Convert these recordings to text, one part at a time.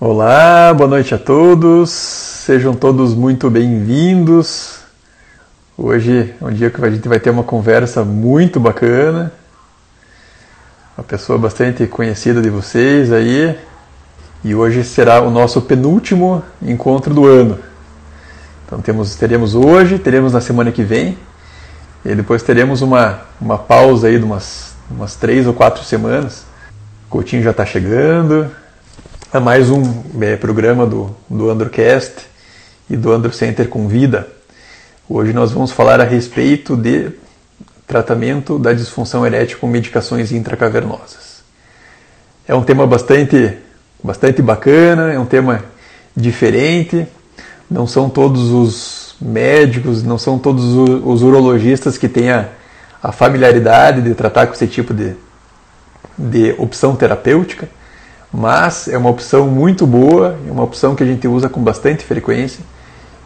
Olá, boa noite a todos, sejam todos muito bem-vindos. Hoje é um dia que a gente vai ter uma conversa muito bacana, uma pessoa bastante conhecida de vocês aí, e hoje será o nosso penúltimo encontro do ano. Então temos, teremos hoje, teremos na semana que vem, e depois teremos uma, uma pausa aí de umas, umas três ou quatro semanas. O Coutinho já está chegando, a mais um é, programa do, do Androcast e do Andro Center Convida. Hoje nós vamos falar a respeito de tratamento da disfunção erétil com medicações intracavernosas. É um tema bastante, bastante bacana, é um tema diferente. Não são todos os médicos, não são todos os urologistas que têm a, a familiaridade de tratar com esse tipo de, de opção terapêutica mas é uma opção muito boa, é uma opção que a gente usa com bastante frequência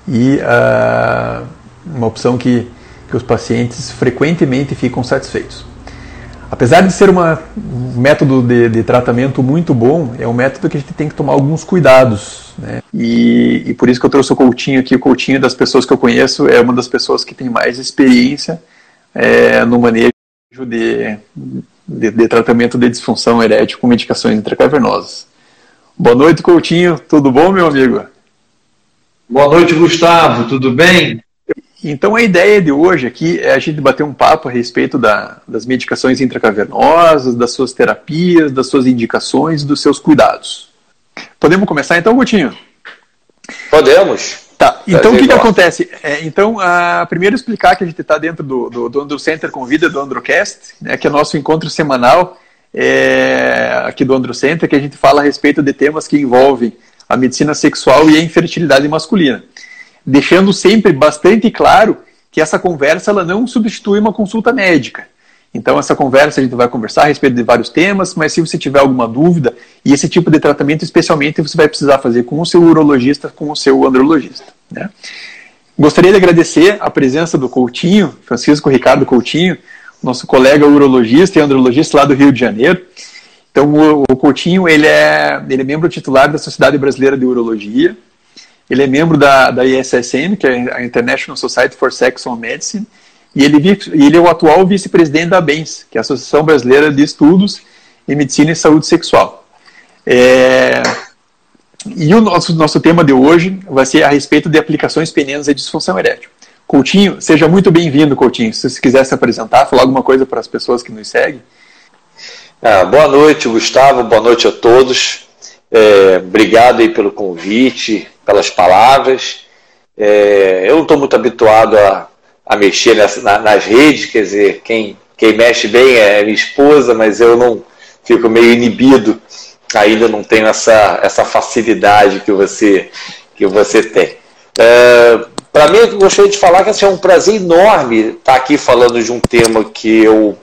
e uh, uma opção que, que os pacientes frequentemente ficam satisfeitos. Apesar de ser uma, um método de, de, tratamento muito bom, é um método que a gente tem que tomar alguns cuidados. Né? E, e, por isso que eu trouxe o Coutinho aqui. O Coutinho, das pessoas que eu conheço, é uma das pessoas que tem mais experiência é, no manejo de, de, de, tratamento de disfunção erétil com medicações intracavernosas. Boa noite, Coutinho. Tudo bom, meu amigo? Boa noite, Gustavo. Tudo bem? Então, a ideia de hoje aqui é a gente bater um papo a respeito da, das medicações intracavernosas, das suas terapias, das suas indicações, dos seus cuidados. Podemos começar então, Coutinho? Podemos. Tá, então o que, que acontece? É, então, a, primeiro explicar que a gente está dentro do, do, do Andro Center Convida, do Androcast, né, que é nosso encontro semanal é, aqui do Andro Center, que a gente fala a respeito de temas que envolvem a medicina sexual e a infertilidade masculina. Deixando sempre bastante claro que essa conversa ela não substitui uma consulta médica. Então, essa conversa a gente vai conversar a respeito de vários temas, mas se você tiver alguma dúvida, e esse tipo de tratamento, especialmente, você vai precisar fazer com o seu urologista, com o seu andrologista. Né? Gostaria de agradecer a presença do Coutinho, Francisco Ricardo Coutinho, nosso colega urologista e andrologista lá do Rio de Janeiro. Então, o, Coutinho ele é, ele é membro titular da Sociedade Brasileira de Urologia, ele é membro da, da ISSM, que é a International Society for Sexual Medicine, e ele, ele é o atual vice-presidente da ABENS, que é a Associação Brasileira de Estudos em Medicina e Saúde Sexual. É... E o nosso, nosso tema de hoje vai ser a respeito de aplicações penianas e disfunção erétil. Coutinho, seja muito bem-vindo, Coutinho. Se você quiser se apresentar, falar alguma coisa para as pessoas que nos seguem. Ah, boa noite, Gustavo. Boa noite a todos. É, obrigado aí pelo convite, pelas palavras. É, eu não estou muito habituado a a mexer nessa, na, nas redes, quer dizer, quem, quem mexe bem é minha esposa, mas eu não fico meio inibido, ainda não tenho essa, essa facilidade que você, que você tem. É, Para mim, eu gostaria de falar que assim, é um prazer enorme estar aqui falando de um tema que eu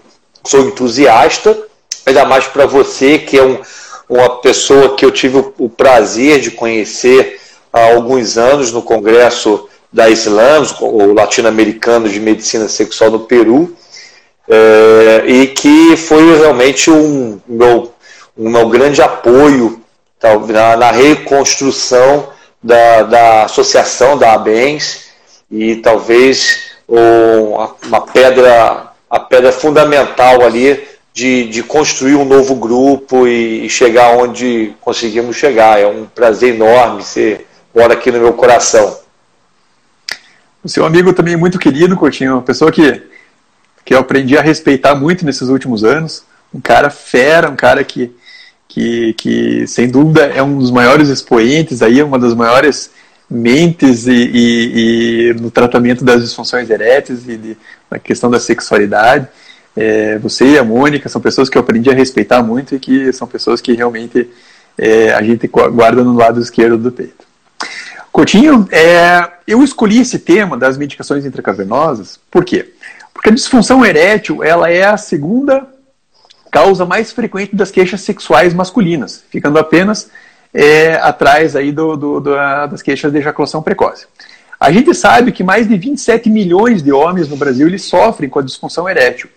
sou entusiasta, ainda mais para você, que é um, uma pessoa que eu tive o prazer de conhecer há alguns anos no Congresso da Islams, o latino-americano de medicina sexual no Peru, é, e que foi realmente um meu, um meu grande apoio tá, na, na reconstrução da, da associação da ABENS e talvez um, uma pedra, a pedra fundamental ali de, de construir um novo grupo e, e chegar onde conseguimos chegar. É um prazer enorme ser mora aqui no meu coração. O seu amigo também é muito querido, Coutinho, uma pessoa que, que eu aprendi a respeitar muito nesses últimos anos. Um cara fera, um cara que, que, que sem dúvida é um dos maiores expoentes, aí, uma das maiores mentes e, e, e no tratamento das disfunções eréteis e de, na questão da sexualidade. É, você e a Mônica são pessoas que eu aprendi a respeitar muito e que são pessoas que realmente é, a gente guarda no lado esquerdo do peito. Coutinho, é, eu escolhi esse tema das medicações intracavernosas, por quê? Porque a disfunção erétil ela é a segunda causa mais frequente das queixas sexuais masculinas, ficando apenas é, atrás aí do, do, do, das queixas de ejaculação precoce. A gente sabe que mais de 27 milhões de homens no Brasil eles sofrem com a disfunção erétil.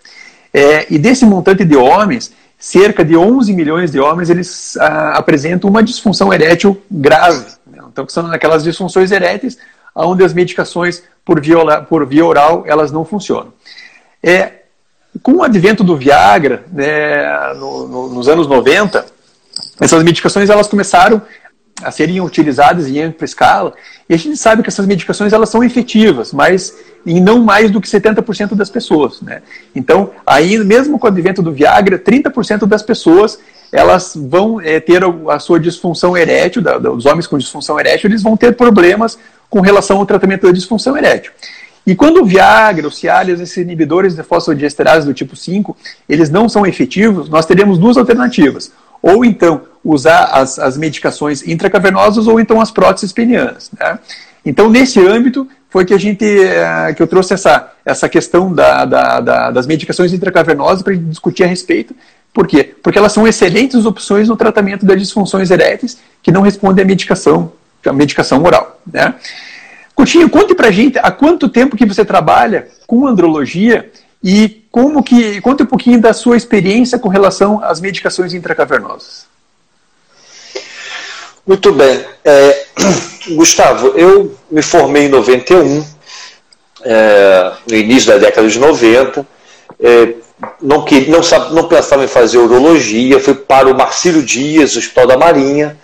É, e desse montante de homens, cerca de 11 milhões de homens eles ah, apresentam uma disfunção erétil grave. Então, são aquelas disfunções eréteis onde as medicações por via, por via oral elas não funcionam. É, com o advento do Viagra, né, no, no, nos anos 90, essas medicações elas começaram a serem utilizadas em ampla escala, e a gente sabe que essas medicações elas são efetivas, mas em não mais do que 70% das pessoas. Né? Então, aí, mesmo com o advento do Viagra, 30% das pessoas elas vão é, ter a sua disfunção erétil, da, os homens com disfunção erétil, eles vão ter problemas com relação ao tratamento da disfunção erétil. E quando o Viagra, o Cialis, esses inibidores de fosfodiesterase do tipo 5, eles não são efetivos, nós teremos duas alternativas. Ou então usar as, as medicações intracavernosas ou então as próteses penianas. Né? Então, nesse âmbito, foi que a gente eh, que eu trouxe essa, essa questão da, da, da das medicações intracavernosas para discutir a respeito. Por quê? Porque elas são excelentes opções no tratamento das disfunções eréteis que não respondem à medicação, à medicação oral. Né? Coutinho, conte pra gente há quanto tempo que você trabalha com andrologia e como que. Conte um pouquinho da sua experiência com relação às medicações intracavernosas. Muito bem. É, Gustavo, eu me formei em 91, é, no início da década de 90. É, não, que, não, não pensava em fazer urologia, fui para o Marcílio Dias, Hospital da Marinha.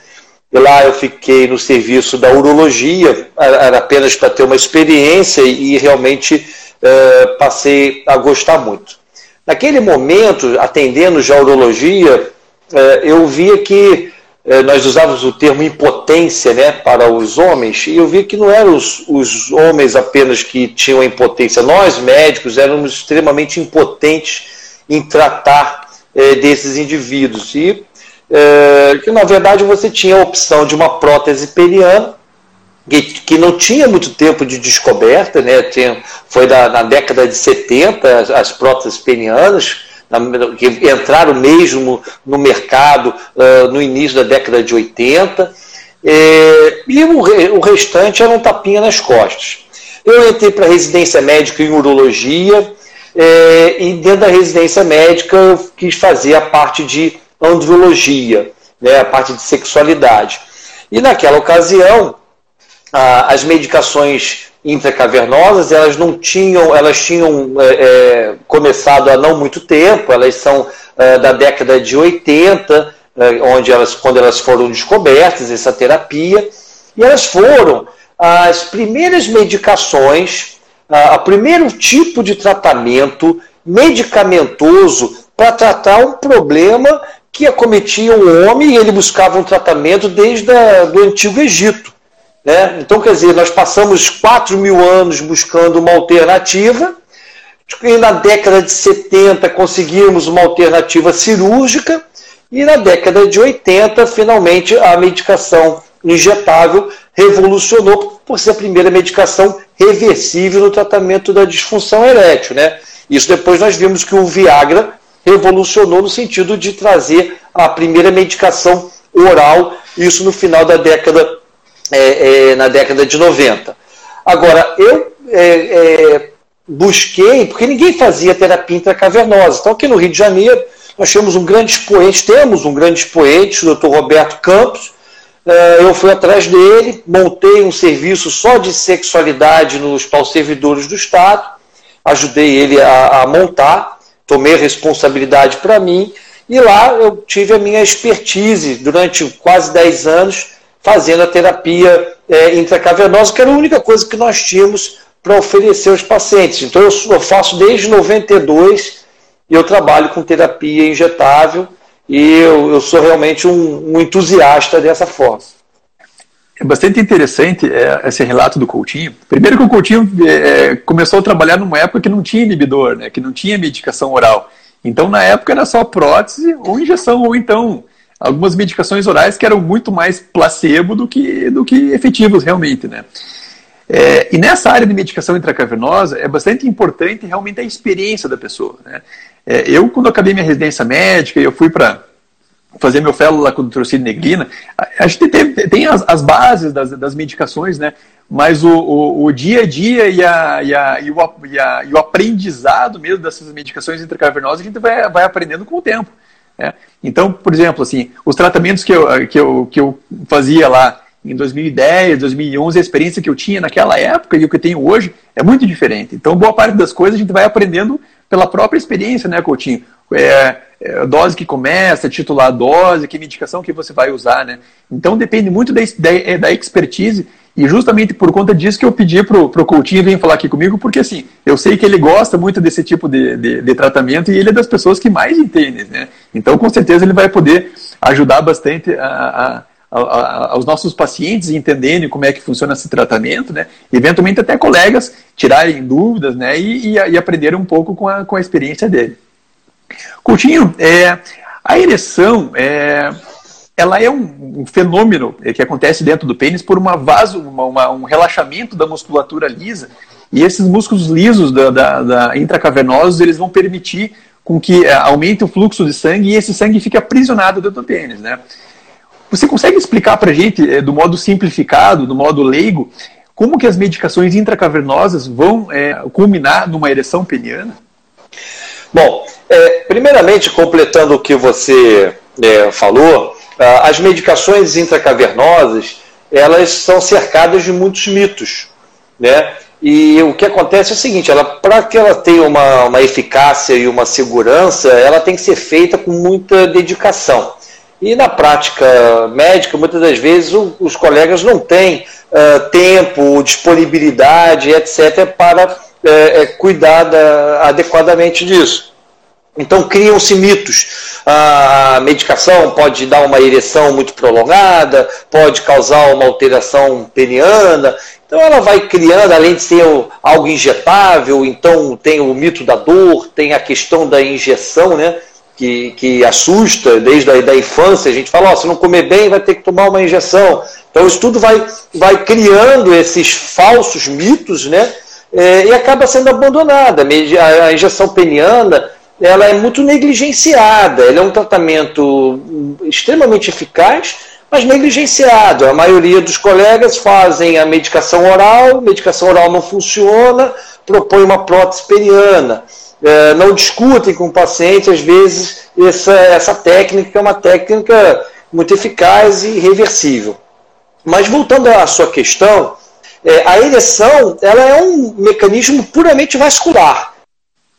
E lá eu fiquei no serviço da urologia, era apenas para ter uma experiência e realmente é, passei a gostar muito. Naquele momento, atendendo já a urologia, é, eu via que nós usávamos o termo impotência né, para os homens, e eu vi que não eram os, os homens apenas que tinham impotência, nós médicos éramos extremamente impotentes em tratar é, desses indivíduos. E é, que na verdade você tinha a opção de uma prótese peniana, que, que não tinha muito tempo de descoberta, né? Tinha, foi da, na década de 70 as, as próteses que entraram mesmo no mercado uh, no início da década de 80, é, e o, o, restante era um tapinha nas costas. Eu entrei para residência médica em urologia, é, e dentro da residência médica eu quis fazer a parte de andrologia, né, a parte de sexualidade. E naquela ocasião, as medicações intracavernosas, elas não tinham, elas tinham é, é, começado há não muito tempo, elas são é, da década de 80, é, onde elas, quando elas foram descobertas, essa terapia, e elas foram as primeiras medicações, a, primeiro tipo de tratamento medicamentoso para tratar um problema que acometia o homem e ele buscava um tratamento desde o do Antigo Egito. Né? Então, quer dizer, nós passamos 4 mil anos buscando uma alternativa, e na década de 70 conseguimos uma alternativa cirúrgica, e na década de 80, finalmente, a medicação injetável revolucionou por ser a primeira medicação reversível no tratamento da disfunção erétil. Né? Isso depois nós vimos que o Viagra revolucionou no sentido de trazer a primeira medicação oral, isso no final da década é, é, na década de 90. Agora, eu é, é, busquei, porque ninguém fazia terapia intracavernosa. Então, aqui no Rio de Janeiro, nós temos um grande expoente, temos um grande expoente, o Dr. Roberto Campos. É, eu fui atrás dele, montei um serviço só de sexualidade nos paus servidores do Estado, ajudei ele a, a montar, tomei a responsabilidade para mim, e lá eu tive a minha expertise durante quase 10 anos fazendo a terapia é, intracavernosa, que era a única coisa que nós tínhamos para oferecer aos pacientes. Então eu, eu faço desde 92 e eu trabalho com terapia injetável e eu, eu sou realmente um, um, entusiasta dessa forma. É bastante interessante é, esse relato do Coutinho. Primeiro que o Coutinho é, começou a trabalhar numa época que não tinha inibidor, né, que não tinha medicação oral. Então, na época, era só prótese ou injeção, ou então algumas medicações orais que eram muito mais placebo do que, do que efetivos realmente, né? É, e nessa área de medicação intracavernosa é bastante importante realmente a experiência da pessoa. Né? É, eu, quando acabei minha residência médica, eu fui para fazer meu fellow lá com o Trocínio Negrina, a gente tem, tem as, as bases das, das medicações, né? Mas o, o, o, dia a dia e, a, e, a, e, o, e, e o aprendizado mesmo dessas medicações intracavernosas a gente vai, vai aprendendo com o tempo. Né? Então, por exemplo, assim, os tratamentos que eu, que, eu, que eu fazia lá em 2010, 2011, a experiência que eu tinha naquela época e o que eu tenho hoje é muito diferente. Então, boa parte das coisas a gente vai aprendendo pela própria experiência, né, Coutinho? É, é, dose que começa, titular dose, que medicação que você vai usar, né? Então depende muito da, da, da expertise e justamente por conta disso que eu pedi pro, pro Coutinho vir falar aqui comigo, porque assim, eu sei que ele gosta muito desse tipo de, de, de tratamento e ele é das pessoas que mais entende, né? Então com certeza ele vai poder ajudar bastante a, a, a, aos nossos pacientes entenderem como é que funciona esse tratamento, né? Eventualmente até colegas tirarem dúvidas, né? E, e, e aprenderem um pouco com a, com a experiência dele. Coutinho, é, a ereção é, ela é um, um, fenômeno que acontece dentro do pênis por uma vaso, uma, uma, um relaxamento da musculatura lisa. E esses músculos lisos da, da, da intracavernosos eles vão permitir com que é, aumente o fluxo de sangue e esse sangue fique aprisionado dentro do pênis, né? Você consegue explicar para a gente, é, do modo simplificado, do modo leigo, como que as medicações intracavernosas vão é, culminar numa ereção peniana? Bom, é, primeiramente, completando o que você é, falou, as medicações intracavernosas elas são cercadas de muitos mitos, né? E o que acontece é o seguinte, ela para que ela tenha uma, uma eficácia e uma segurança, ela tem que ser feita com muita dedicação. E na prática médica, muitas das vezes o, os colegas não têm uh, tempo, disponibilidade, etc., para uh, cuidar da, adequadamente disso. Então criam-se mitos. A medicação pode dar uma ereção muito prolongada, pode causar uma alteração peniana. Então ela vai criando, além de ser algo injetável, então tem o mito da dor, tem a questão da injeção, né? Que, que assusta desde a da infância. A gente fala, oh, se não comer bem, vai ter que tomar uma injeção. Então isso tudo vai, vai criando esses falsos mitos, né? É, e acaba sendo abandonada. A injeção peniana ela é muito negligenciada. Ela é um tratamento extremamente eficaz, mas negligenciado. A maioria dos colegas fazem a medicação oral, medicação oral não funciona, propõe uma prótese periana. É, não discutem com o paciente, às vezes, essa, essa técnica é uma técnica muito eficaz e reversível. Mas voltando à sua questão, é, a ereção ela é um mecanismo puramente vascular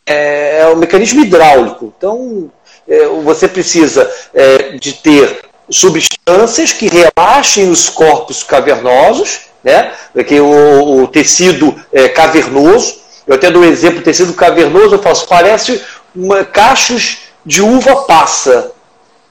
é, é um mecanismo hidráulico. Então, é, você precisa é, de ter substâncias que relaxem os corpos cavernosos, né? que o, o tecido é, cavernoso. Eu até dou um exemplo, tecido cavernoso, eu faço, parece uma, cachos de uva passa,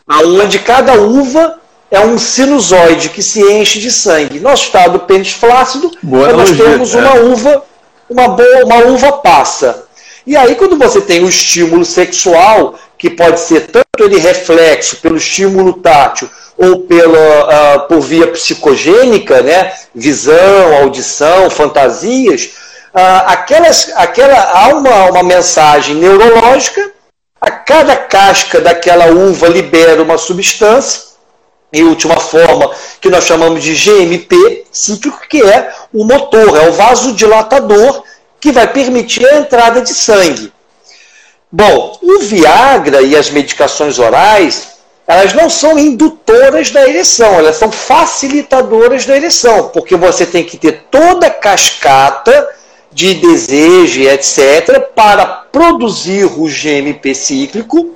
onde cada uva é um sinusoide que se enche de sangue. Nosso estado pênis flácido, Boa nós temos uma é. uva, uma, boa, uma uva passa. E aí, quando você tem o estímulo sexual, que pode ser tanto ele reflexo pelo estímulo tátil ou pela, uh, por via psicogênica, né? visão, audição, fantasias, uh, aquelas, aquela, há uma, uma mensagem neurológica, a cada casca daquela uva libera uma substância, em última forma, que nós chamamos de GMP que é o motor, é o vasodilatador que vai permitir a entrada de sangue. Bom, o Viagra e as medicações orais, elas não são indutoras da ereção, elas são facilitadoras da ereção, porque você tem que ter toda a cascata de desejo, etc., para produzir o GMP cíclico,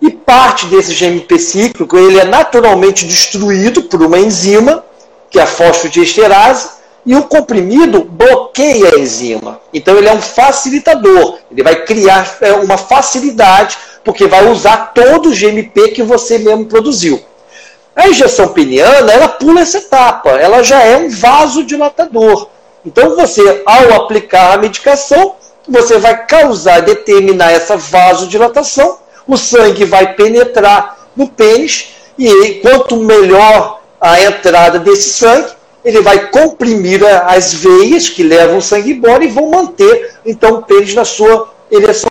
e parte desse GMP cíclico ele é naturalmente destruído por uma enzima, que é a fosfodiesterase, e o comprimido bloqueia a enzima. Então ele é um facilitador. Ele vai criar é, uma facilidade, porque vai usar todo o GMP que você mesmo produziu. A injeção peniana, ela pula essa etapa. Ela já é um vasodilatador. Então você, ao aplicar a medicação, você vai causar, determinar essa vasodilatação, o sangue vai penetrar no pênis, e quanto melhor a entrada desse sangue, ele vai comprimir as veias que levam o sangue embora e vão manter então o pênis na sua ereção.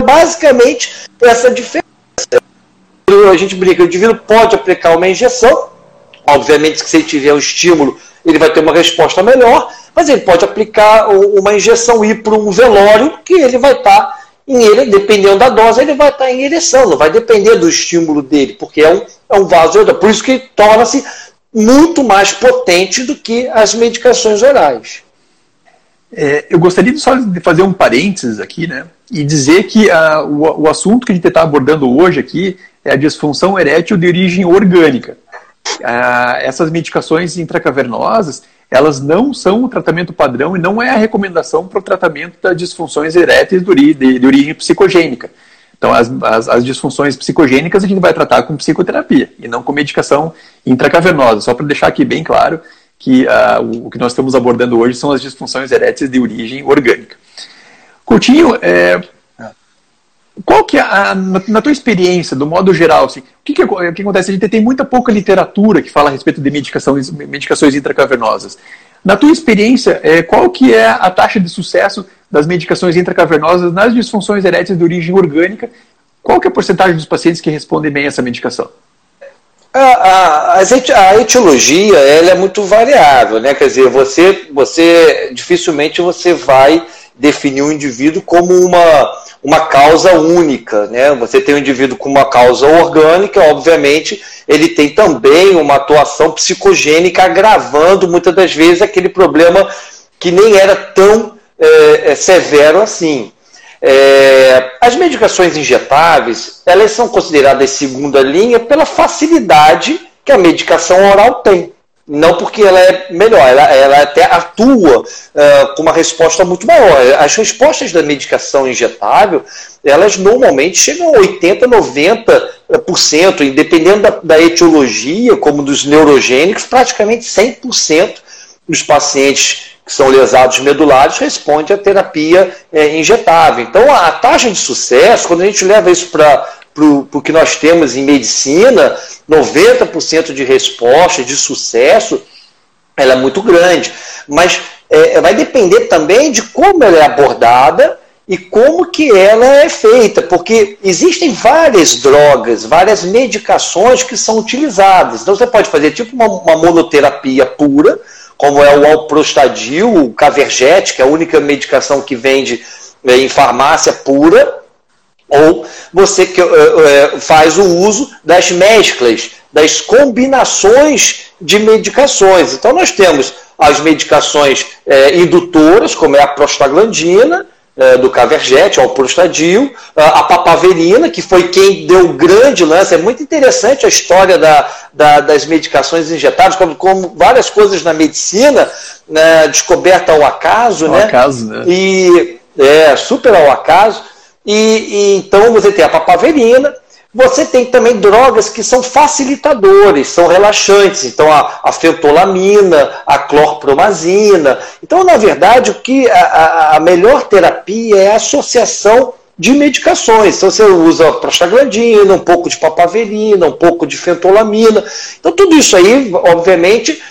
Basicamente, essa diferença. a gente brinca, o indivíduo pode aplicar uma injeção, obviamente se ele tiver o estímulo, ele vai ter uma resposta melhor, mas ele pode aplicar uma injeção ir para um velório que ele vai estar tá em ele, dependendo da dose, ele vai estar tá em ereção, não vai depender do estímulo dele, porque é um, é um vaso, por isso que torna-se muito mais potente do que as medicações orais. É, eu gostaria só de fazer um parênteses aqui, né? E dizer que uh, o, o assunto que a gente está abordando hoje aqui é a disfunção erétil de origem orgânica. Uh, essas medicações intracavernosas, elas não são o tratamento padrão e não é a recomendação para o tratamento das disfunções eréteis de, de, de origem psicogênica. Então, as, as, as, disfunções psicogênicas a gente vai tratar com psicoterapia e não com medicação intracavernosa. Só para deixar aqui bem claro que uh, o, o, que nós estamos abordando hoje são as disfunções eréteis de origem orgânica. Coutinho, é, qual que é, a, na, na, tua experiência, do modo geral, assim, o, que, que, o que acontece? A gente tem muita pouca literatura que fala a respeito de medicações, medicações intracavernosas. Na tua experiência, é, qual que é a taxa de sucesso das medicações intracavernosas nas disfunções eréteis de origem orgânica? Qual que é a porcentagem dos pacientes que respondem bem a essa medicação? A, a, a, etiologia ela é muito variável, né? Quer dizer, você, você dificilmente você vai definir um indivíduo como uma, uma causa única, né? Você tem um indivíduo com uma causa orgânica, obviamente, ele tem também uma atuação psicogênica agravando muitas das vezes aquele problema que nem era tão é, severo assim. É, as medicações injetáveis, elas são consideradas segunda linha pela facilidade que a medicação oral tem. Não porque ela é melhor, ela, ela até atua uh, com uma resposta muito maior. As respostas da medicação injetável, elas normalmente chegam a 80%, 90%, dependendo da, da etiologia, como dos neurogênicos, praticamente 100% dos pacientes que são lesados medulares, responde à terapia é, injetável. Então, a taxa de sucesso, quando a gente leva isso para o que nós temos em medicina, 90% de resposta, de sucesso, ela é muito grande. Mas é, vai depender também de como ela é abordada e como que ela é feita, porque existem várias drogas, várias medicações que são utilizadas. Então você pode fazer tipo uma, uma monoterapia pura, como é o alprostadil, o cavergete, que é a única medicação que vende né, em farmácia pura, ou você que, uh, faz o uso das mesclas, das combinações de medicações. Então nós temos as medicações indutoras, como é a prostaglandina, é, do Caverjet, ao Prostadil, a papaverina, que foi quem deu o grande lance. É muito interessante a história da, da, das medicações injetáveis, como, como, várias coisas na medicina, né, descoberta ao acaso. Ao né? acaso, né? E, é, super ao acaso. E, e, então você tem a papaverina, você tem também drogas que são facilitadores, são relaxantes. Então, a, a fentolamina, a clorpromazina. Então, na verdade, o que a, a melhor terapia é a associação de medicações. Então, você usa prostaglandina, um pouco de papaverina, um pouco de fentolamina. Então, tudo isso aí, obviamente,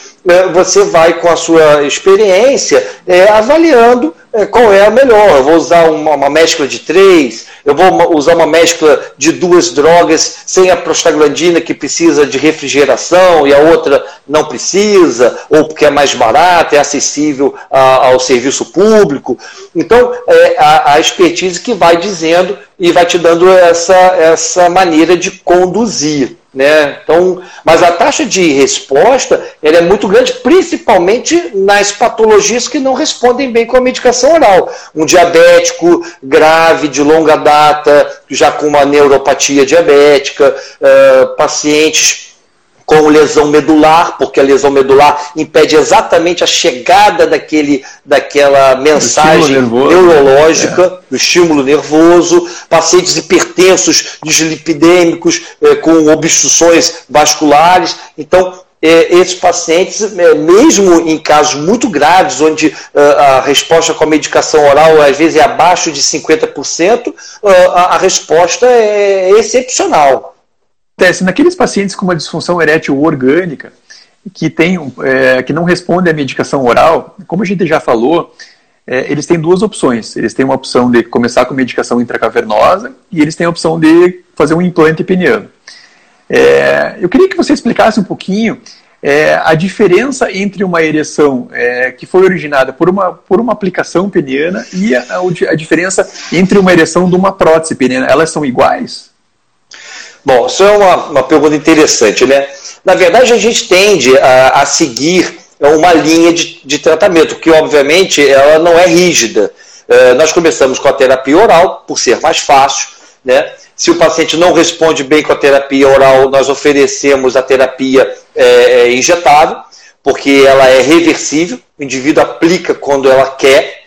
você vai com a sua experiência é, avaliando é, qual é a melhor. Eu vou usar uma, uma, mescla de três, eu vou usar uma mescla de duas drogas sem a prostaglandina que precisa de refrigeração e a outra não precisa, ou porque é mais barata, é acessível a, ao serviço público. Então, é a, a expertise que vai dizendo e vai te dando essa, essa maneira de conduzir. Né? Então, mas a taxa de resposta ela é muito grande, principalmente nas patologias que não respondem bem com a medicação oral. Um diabético grave, de longa data, já com uma neuropatia diabética, uh, pacientes com lesão medular, porque a lesão medular impede exatamente a chegada daquele, daquela mensagem nervoso, neurológica, é. do estímulo nervoso, pacientes hipertensos, dislipidêmicos, é, com obstruções vasculares. Então, é, esses pacientes, é, mesmo em casos muito graves, onde a resposta com a medicação oral às vezes é abaixo de 50%, uh, a, a resposta é excepcional acontece? Naqueles pacientes com uma disfunção erétil orgânica, que, tem, é, que não respondem à medicação oral, como a gente já falou, é, eles têm duas opções. Eles têm uma opção de começar com medicação intracavernosa e eles têm a opção de fazer um implante peniano. É, eu queria que você explicasse um pouquinho é, a diferença entre uma ereção é, que foi originada por uma, por uma aplicação peniana e a, a, diferença entre uma ereção de uma prótese peniana. Elas são iguais? Bom, isso é uma, uma pergunta interessante, né? Na verdade, a gente tende a, a seguir uma linha de, de, tratamento, que obviamente ela não é rígida. É, nós começamos com a terapia oral, por ser mais fácil, né? Se o paciente não responde bem com a terapia oral, nós oferecemos a terapia é, é, injetável, porque ela é reversível, o indivíduo aplica quando ela quer.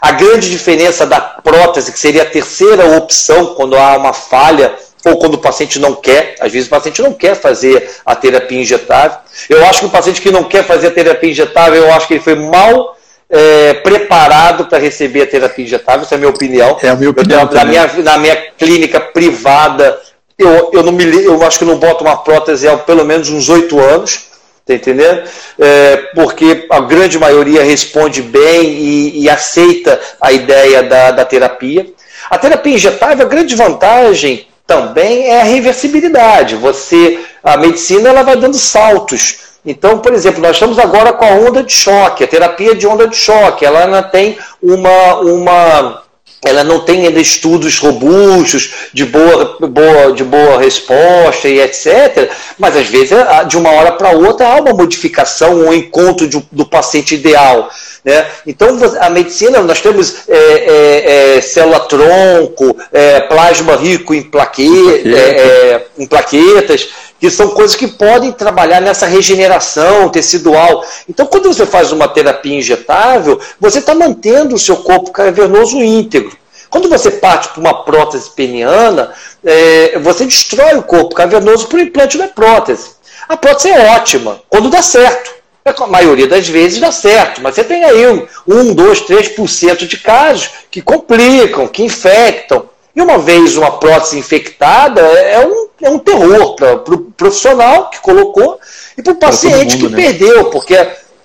A grande diferença da prótese, que seria a terceira opção quando há uma falha ou quando o paciente não quer, às vezes o paciente não quer fazer a terapia injetável. Eu acho que o paciente que não quer fazer a terapia injetável, eu acho que ele foi mal é, preparado para receber a terapia injetável, essa é a minha opinião. É a minha opinião. Eu, na, minha, na minha clínica privada, eu, eu, não me, eu acho que não boto uma prótese há pelo menos uns oito anos, tá entendendo? É, porque a grande maioria responde bem e, e aceita a ideia da, da terapia. A terapia injetável, a grande vantagem também é a reversibilidade. Você, a medicina, ela vai dando saltos então, por exemplo, nós estamos agora com a onda de choque, a terapia de onda de choque, ela ainda tem uma, uma ela não tem ainda estudos robustos de boa, boa, de boa resposta e etc. Mas às vezes, de uma hora para outra, há uma modificação, um encontro de, do paciente ideal. Né? Então, a medicina, nós temos é, é, é, célula-tronco, é, plasma rico em, plaque, é, em plaquetas que são coisas que podem trabalhar nessa regeneração tecidual. Então, quando você faz uma terapia injetável, você está mantendo o seu corpo cavernoso íntegro. Quando você parte para uma prótese peniana, é, você destrói o corpo cavernoso por implante da prótese. A prótese é ótima, quando dá certo. É a maioria das vezes dá certo, mas você tem aí um, 1, 2, 3% de casos que complicam, que infectam. E uma vez uma prótese infectada, é um, é um terror para o pro profissional que colocou e para o paciente mundo, que né? perdeu, porque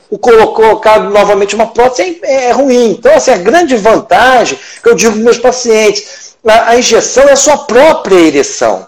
o colocar novamente uma prótese é, é, ruim. Então, assim, a grande vantagem que eu digo para meus pacientes, a, a, injeção é a sua própria ereção.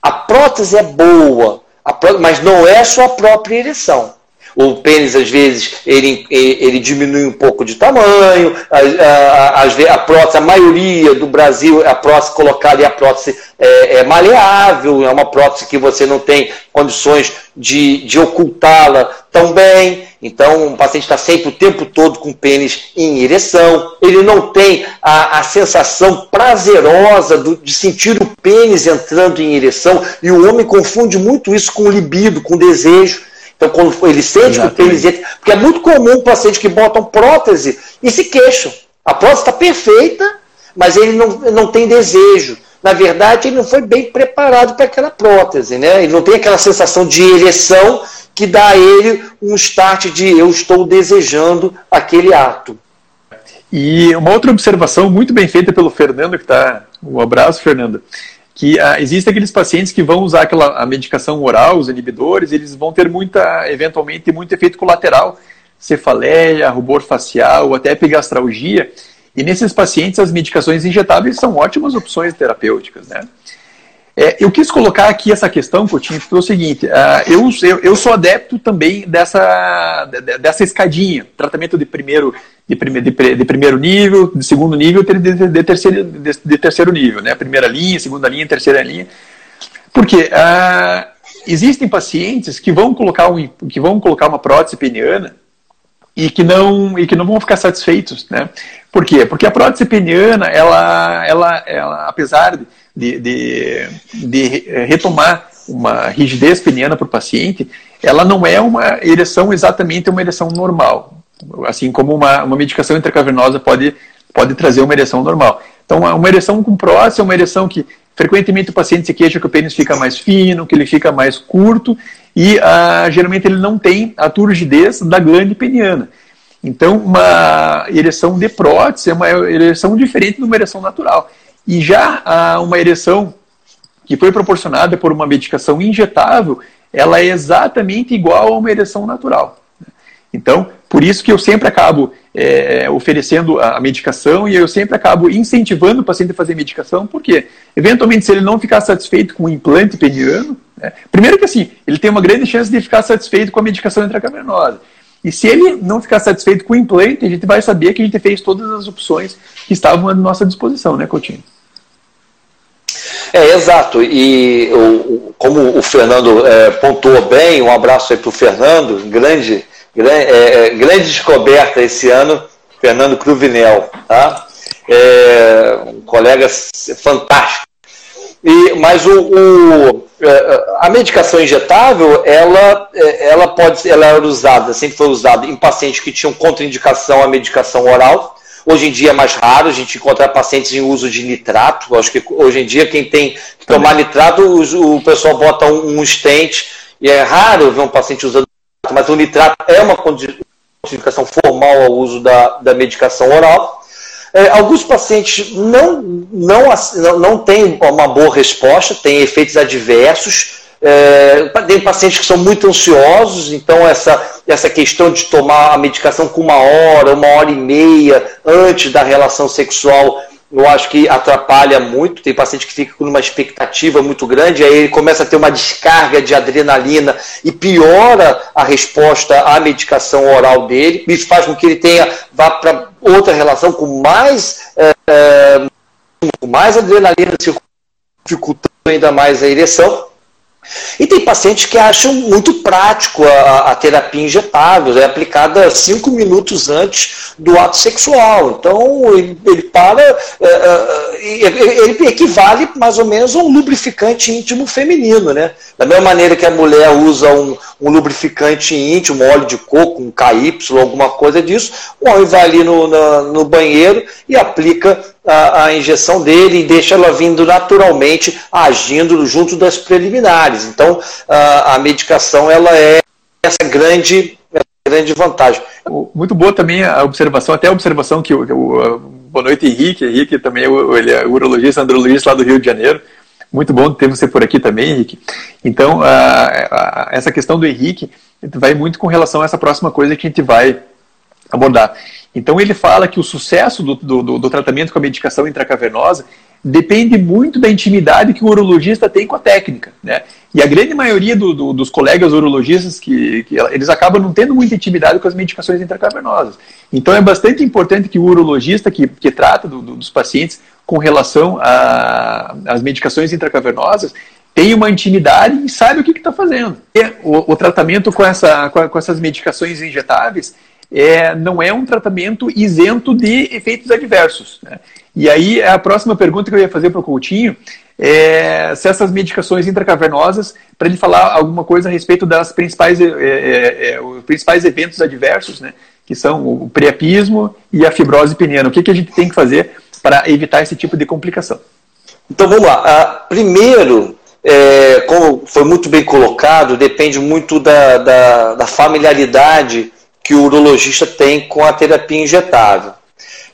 A prótese é boa, prótese, mas não é a sua própria ereção. O pênis, às vezes, ele, ele diminui um pouco de tamanho, a, a, prótese, a maioria do Brasil, a prótese colocada é a prótese é, é maleável, é uma prótese que você não tem condições de, de ocultá-la tão bem. Então, o paciente está sempre o tempo todo com o pênis em ereção. Ele não tem a, a sensação prazerosa do, de sentir o pênis entrando em ereção. E o homem confunde muito isso com libido, com desejo. Então, quando ele sente Exatamente. que o pênis entra. Porque é muito comum o paciente que botam prótese e se queixam. A prótese está perfeita, mas ele não, não tem desejo. Na verdade, ele não foi bem preparado para aquela prótese, né? Ele não tem aquela sensação de ereção que dá a ele um start de eu estou desejando aquele ato. E uma outra observação muito bem feita pelo Fernando, que está. Um abraço, Fernando que ah, existem aqueles pacientes que vão usar aquela a medicação oral, os inibidores, eles vão ter muita, eventualmente, muito efeito colateral, cefaleia, rubor facial, até epigastralgia. E nesses pacientes, as medicações injetáveis são ótimas opções terapêuticas, né? É, eu quis colocar aqui essa questão, Coutinho, porque é o seguinte, uh, eu, eu, eu, sou adepto também dessa, dessa escadinha, tratamento de primeiro, de, prime, de, de primeiro nível, de segundo nível de, de, de terceiro, de, terceiro nível, né? primeira linha, segunda linha, terceira linha. Porque uh, existem pacientes que vão, colocar um, que vão colocar uma prótese peniana e que não, e que não vão ficar satisfeitos. Né? Por quê? Porque a prótese peniana, ela, ela, ela apesar de de, de, retomar uma rigidez peniana para o paciente, ela não é uma ereção exatamente uma ereção normal. Assim como uma, uma medicação intracavernosa pode, pode trazer uma ereção normal. Então, uma ereção com próstata é uma ereção que frequentemente o paciente se queixa que o pênis fica mais fino, que ele fica mais curto e ah, geralmente ele não tem a turgidez da glande peniana. Então, uma ereção de prótese é uma ereção diferente de uma ereção natural. E já a, uma ereção que foi proporcionada por uma medicação injetável, ela é exatamente igual a uma ereção natural. Então, por isso que eu sempre acabo é, oferecendo a medicação e eu sempre acabo incentivando o paciente a fazer medicação, porque, eventualmente, se ele não ficar satisfeito com o implante peniano, né, primeiro que assim, ele tem uma grande chance de ficar satisfeito com a medicação intracavernosa. E se ele não ficar satisfeito com o implante, a gente vai saber que a gente fez todas as opções que estavam à nossa disposição, né, Coutinho? É, exato. E o, como o Fernando é, pontuou bem, um abraço aí para o Fernando, grande, grande, é, é, grande descoberta esse ano, Fernando Cruvinel, tá? É, um colega fantástico. E, mas o, o, é, a medicação injetável, ela, ela pode ela era usada, sempre foi usada em pacientes que tinham contraindicação à medicação oral, Hoje em dia é mais raro a gente encontrar pacientes em uso de nitrato. Acho que hoje em dia quem tem que tomar nitrato, o, pessoal bota um, um stent e é raro ver um paciente usando nitrato, mas o nitrato é uma contraindicação formal ao uso da, da medicação oral. É, alguns pacientes não, não, não, têm uma boa resposta, têm efeitos adversos, é, tem pacientes que são muito ansiosos, então essa, essa questão de tomar a medicação com uma hora, uma hora e meia antes da relação sexual, eu acho que atrapalha muito. Tem paciente que fica com uma expectativa muito grande, aí ele começa a ter uma descarga de adrenalina e piora a resposta à medicação oral dele. Isso faz com que ele tenha vá para outra relação com mais, é, é, com mais adrenalina, dificultando ainda mais a ereção. E tem pacientes que acham muito prático a, a terapia injetável, é aplicada cinco minutos antes do ato sexual. Então, ele, ele para, é, é, ele equivale mais ou menos a um lubrificante íntimo feminino, né? Da mesma maneira que a mulher usa um, um lubrificante íntimo, óleo de coco, um KY, alguma coisa disso, o homem vai ali no, no banheiro e aplica a, a, injeção dele e deixa ela vindo naturalmente, agindo junto das preliminares. Então, a, a medicação ela é essa grande, grande vantagem. Muito boa também a observação, até a observação que o, boa noite Henrique, Henrique também ele é urologista, andrologista lá do Rio de Janeiro. Muito bom ter você por aqui também, Henrique. Então, essa questão do Henrique vai muito com relação a essa próxima coisa que a gente vai abordar. Então ele fala que o sucesso do, do, do, tratamento com a medicação intracavernosa depende muito da intimidade que o urologista tem com a técnica. Né? E a grande maioria do, dos colegas urologistas, que, que, eles acabam não tendo muita intimidade com as medicações intracavernosas. Então é bastante importante que o urologista que, que trata dos pacientes com relação às medicações intracavernosas tenha uma intimidade e saiba o que está fazendo. E o, o tratamento com, essa, com, com essas medicações injetáveis é, não é um tratamento isento de efeitos adversos. Né? E aí, a próxima pergunta que eu ia fazer para o Coutinho é se essas medicações intracavernosas, para ele falar alguma coisa a respeito das principais, é, é, é, os principais eventos adversos, né? que são o priapismo e a fibrose peniana. O que, que a gente tem que fazer para evitar esse tipo de complicação? Então vamos lá. Uh, primeiro, é, como foi muito bem colocado, depende muito da, da, da familiaridade que o urologista tem com a terapia injetável.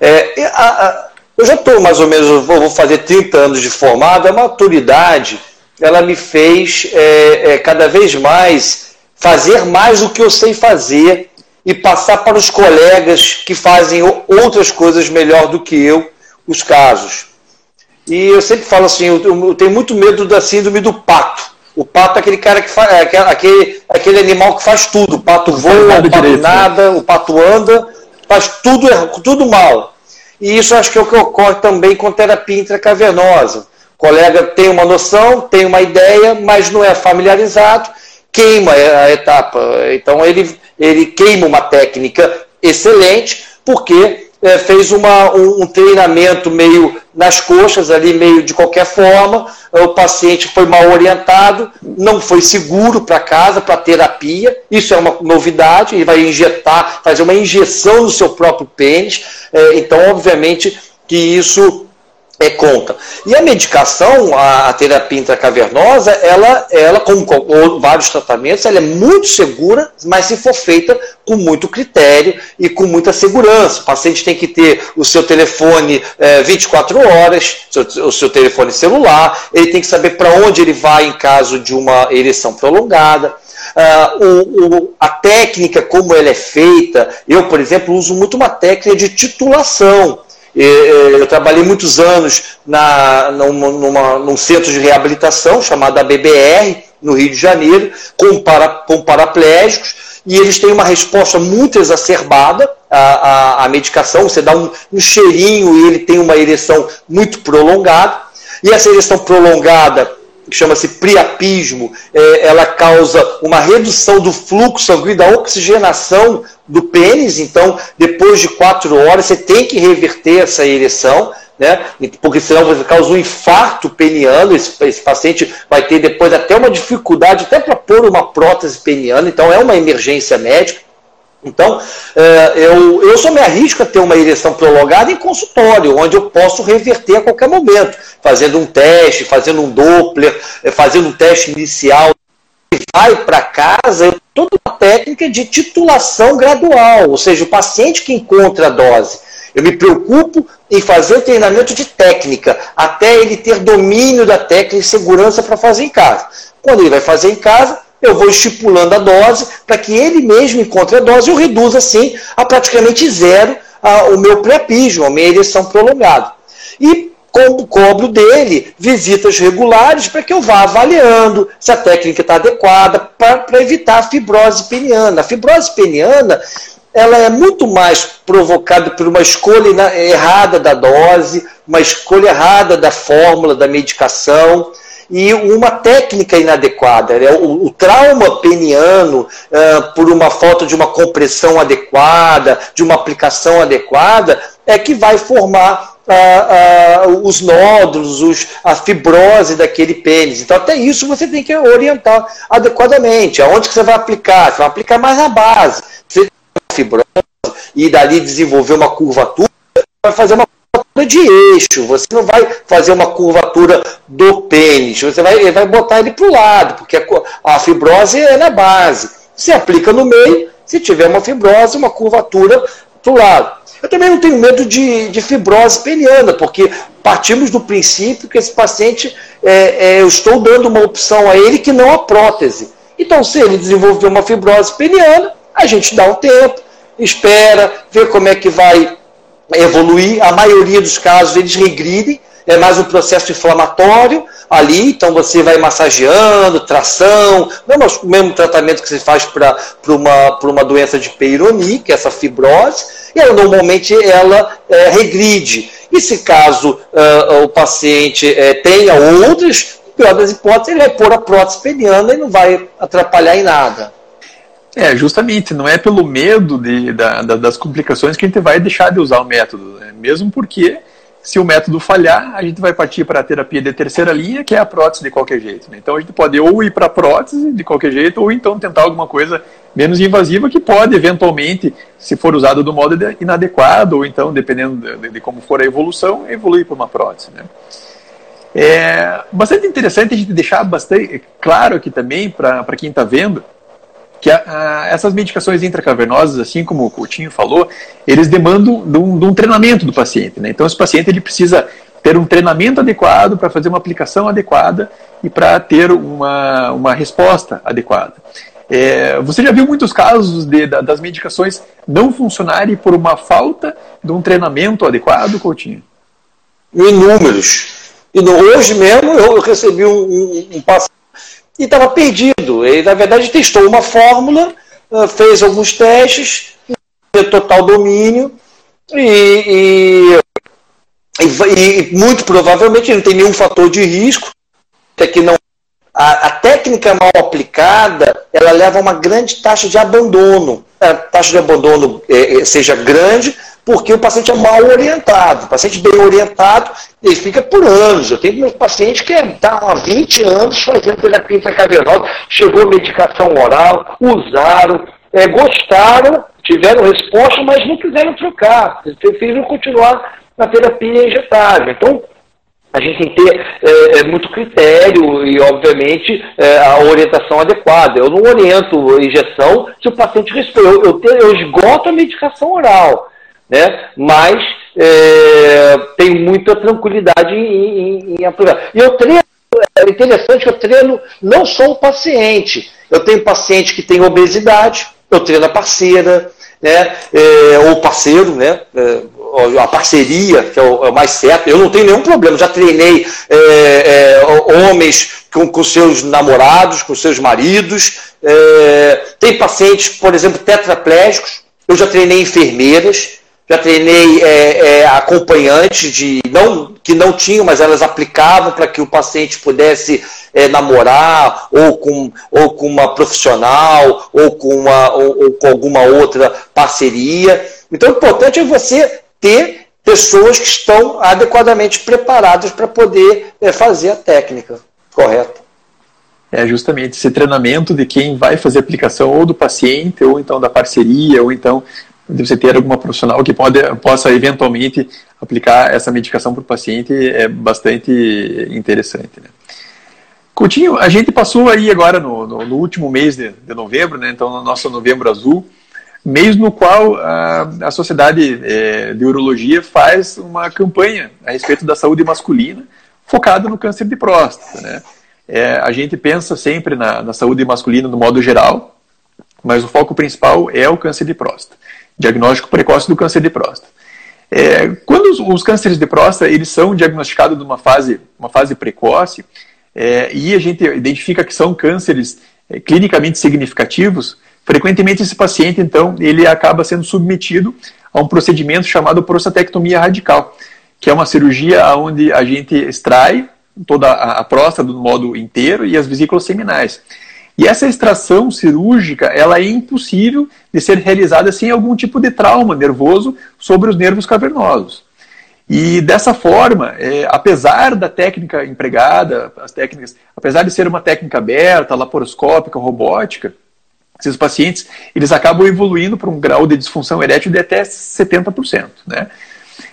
É, a, a, eu já estou mais ou menos, vou fazer 30 anos de formado, a maturidade ela me fez é, é, cada vez mais fazer mais do que eu sei fazer e passar para os colegas que fazem outras coisas melhor do que eu os casos. E eu sempre falo assim, eu, eu tenho muito medo da síndrome do pato. O pato é aquele cara que faz, é aquele, aquele animal que faz tudo. O pato voa, o pato direito, né? nada, né? o pato anda, faz tudo, tudo mal. E isso acho que é o que ocorre também com terapia intracavernosa. O colega tem uma noção, tem uma ideia, mas não é familiarizado, queima a etapa. Então ele, ele queima uma técnica excelente, porque é, fez uma, um, um, treinamento meio nas coxas, ali, meio de qualquer forma. O paciente foi mal orientado, não foi seguro para casa, para terapia. Isso é uma novidade. Ele vai injetar, fazer uma injeção no seu próprio pênis. É, então, obviamente, que isso é conta. E a medicação, a, a, terapia intracavernosa, ela, ela como com vários tratamentos, ela é muito segura, mas se for feita com muito critério e com muita segurança. O paciente tem que ter o seu telefone é, 24 horas, seu, o seu telefone celular, ele tem que saber para onde ele vai em caso de uma ereção prolongada. uh, o, o, a técnica, como ela é feita. Eu, por exemplo, uso muito uma técnica de titulação. Eu trabalhei muitos anos na, numa, numa, num centro de reabilitação chamado ABBR, no Rio de Janeiro, com, para, com paraplégicos, e eles têm uma resposta muito exacerbada à, à, à medicação. Você dá um, um cheirinho e ele tem uma ereção muito prolongada. E essa ereção prolongada que chama-se priapismo, é, ela causa uma redução do fluxo sanguíneo, da oxigenação do pênis. Então, depois de quatro horas, você tem que reverter essa ereção, né? porque senão você causa um infarto peniano. Esse, esse paciente vai ter depois até uma dificuldade, até para pôr uma prótese peniana. Então, é uma emergência médica. Então, é, eu, eu só me arrisco a ter uma ereção prolongada em consultório, onde eu posso reverter a qualquer momento, fazendo um teste, fazendo um Doppler, é, fazendo um teste inicial. E vai para casa, toda uma técnica de titulação gradual, ou seja, o paciente que encontra a dose. Eu me preocupo em fazer o treinamento de técnica, até ele ter domínio da técnica e segurança para fazer em casa. Quando ele vai fazer em casa, eu vou estipulando a dose para que ele mesmo encontre a dose e eu reduza assim a praticamente zero a, o meu pré-pijo, a minha ereção prolongada. E cobro dele visitas regulares para que eu vá avaliando se a técnica está adequada para evitar a fibrose peniana. A fibrose peniana ela é muito mais provocada por uma escolha errada da dose, uma escolha errada da fórmula, da medicação e uma técnica inadequada. Né? O, o, trauma peniano, uh, por uma falta de uma compressão adequada, de uma aplicação adequada, é que vai formar uh, uh, os nódulos, os, a fibrose daquele pênis. Então, até isso você tem que orientar adequadamente. Aonde que você vai aplicar? Você vai aplicar mais na base. Você tem fibrose e dali desenvolver uma curvatura, vai fazer uma de eixo, você não vai fazer uma curvatura do pênis, você vai, vai botar ele para o lado, porque a, a, fibrose é na base. Você aplica no meio, se tiver uma fibrose, uma curvatura para o lado. Eu também não tenho medo de, de, fibrose peniana, porque partimos do princípio que esse paciente, é, é, eu estou dando uma opção a ele que não a prótese. Então, se ele desenvolver uma fibrose peniana, a gente dá um tempo, espera, vê como é que vai evoluir. A maioria dos casos eles regridem, é mais um processo inflamatório ali, então você vai massageando, tração, mesmo, mesmo tratamento que se faz para uma, uma doença de Peyronie, que é essa fibrose, e normalmente ela é, regride. E se caso uh, o paciente é, tenha outras, pior das hipóteses, ele vai pôr a prótese peniana e não vai atrapalhar em nada. É, justamente, não é pelo medo de, da, da, das complicações que a gente vai deixar de usar o método, né? mesmo porque se o método falhar, a gente vai partir para a terapia de terceira linha, que é a prótese de qualquer jeito. Né? Então a gente pode ou ir para a prótese de qualquer jeito, ou então tentar alguma coisa menos invasiva que pode, eventualmente, se for usado do modo inadequado, ou então, dependendo de, de como for a evolução, evoluir para uma prótese. Né? É bastante interessante a gente deixar bastante claro aqui também, para quem está vendo, que a, a, essas medicações intracavernosas, assim como o Coutinho falou, eles demandam de um, de um treinamento do paciente. Né? Então, esse paciente ele precisa ter um treinamento adequado para fazer uma aplicação adequada e para ter uma, uma resposta adequada. É, você já viu muitos casos de, das medicações não funcionarem por uma falta de um treinamento adequado, Coutinho? Inúmeros. E hoje mesmo eu recebi um, um, um paciente e estava perdido. Ele, na verdade, testou uma fórmula, ah, fez alguns testes, total domínio e, e, e, muito provavelmente não tem nenhum fator de risco, é que não a, a, técnica mal aplicada ela leva a uma grande taxa de abandono. A taxa de abandono é, seja grande porque o paciente é mal orientado. O paciente bem orientado, ele fica por anos. Eu tenho meus pacientes que estão há 20 anos fazendo terapia intracavernosa, chegou medicação oral, usaram, é, gostaram, tiveram resposta, mas não quiseram trocar. Preferiram continuar na terapia injetável. Então, a gente tem que ter é, é muito critério e, obviamente, é, a orientação adequada. Eu não oriento a injeção se o paciente respeita. Eu, eu, eu esgoto a medicação oral né? mas é, tem muita tranquilidade em, em, em. E eu treino é interessante que eu treino não só o paciente. Eu tenho paciente que tem obesidade, eu treino a parceira, né? É, ou parceiro, né? É, a parceria, que é o, é o, mais certo. Eu não tenho nenhum problema, já treinei é, é, homens com, com, seus namorados, com seus maridos. Tem pacientes, por exemplo, tetraplégicos. Eu já treinei enfermeiras, já treinei é, acompanhantes de não que não tinham, mas elas aplicavam para que o paciente pudesse é, namorar, ou com, ou com uma profissional, ou com, uma, ou, ou com alguma outra parceria. Então, o importante é você ter pessoas que estão adequadamente preparadas para poder é, fazer a técnica correta. É justamente esse treinamento de quem vai fazer a aplicação ou do paciente, ou então da parceria, ou então de você ter alguma profissional que pode, possa eventualmente aplicar essa medicação para o paciente é bastante interessante. Né? Coutinho, a gente passou aí agora no, no, no último mês de, de, novembro, né, então no nosso novembro azul, mês no qual a, a Sociedade é, de Urologia faz uma campanha a respeito da saúde masculina focada no câncer de próstata. Né? É, a gente pensa sempre na, na saúde masculina no modo geral, mas o foco principal é o câncer de próstata, diagnóstico precoce do câncer de próstata. É, quando os, os, cânceres de próstata eles são diagnosticados numa fase, uma fase precoce é, e a gente identifica que são cânceres é, clinicamente significativos, frequentemente esse paciente então ele acaba sendo submetido a um procedimento chamado prostatectomia radical, que é uma cirurgia onde a gente extrai toda a, a próstata do modo inteiro e as vesículas seminais. E essa extração cirúrgica, ela é impossível de ser realizada sem algum tipo de trauma nervoso sobre os nervos cavernosos. E dessa forma, é, apesar da técnica empregada, as técnicas, apesar de ser uma técnica aberta, laparoscópica, robótica, esses pacientes eles acabam evoluindo para um grau de disfunção erétil de até 70%. Né?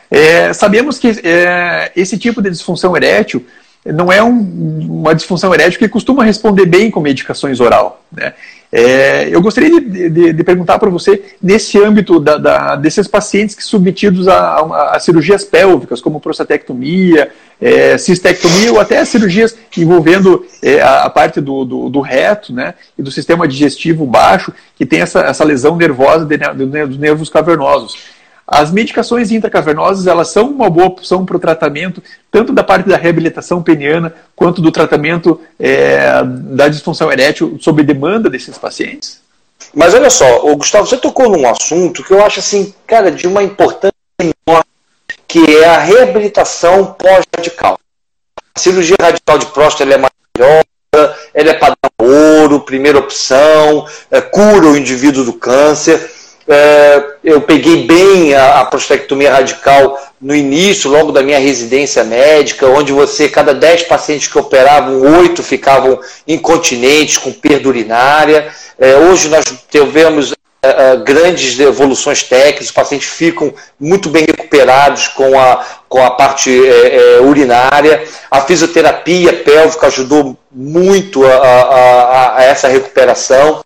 É, sabemos que é, esse tipo de disfunção erétil não é um, uma disfunção erétil que costuma responder bem com medicações oral. Né? É, eu gostaria de, de, de perguntar para você, nesse âmbito da, da, desses pacientes que submetidos a, a, a cirurgias pélvicas, como prostatectomia, é, cistectomia ou até cirurgias envolvendo é, a, a, parte do, do, do, reto né, e do sistema digestivo baixo, que tem essa, essa lesão nervosa de, dos nervos cavernosos. As medicações intracavernosas elas são uma boa opção para o tratamento tanto da parte da reabilitação peniana quanto do tratamento é, da disfunção erétil sob demanda desses pacientes? Mas olha só, Gustavo, você tocou num assunto que eu acho assim, cara, de uma importância enorme, que é a reabilitação pós-radical. A cirurgia radical de próstata é maravilhosa, ela é padrão ouro, primeira opção, é, cura o indivíduo do câncer eu peguei bem a, a prostatectomia radical no início, logo da minha residência médica, onde você, cada 10 pacientes que operavam, 8 ficavam incontinentes, com perda urinária. É, hoje nós tivemos é, é, grandes evoluções técnicas, os pacientes ficam muito bem recuperados com a, com a parte é, é, urinária. A fisioterapia pélvica ajudou muito a, a, a essa recuperação.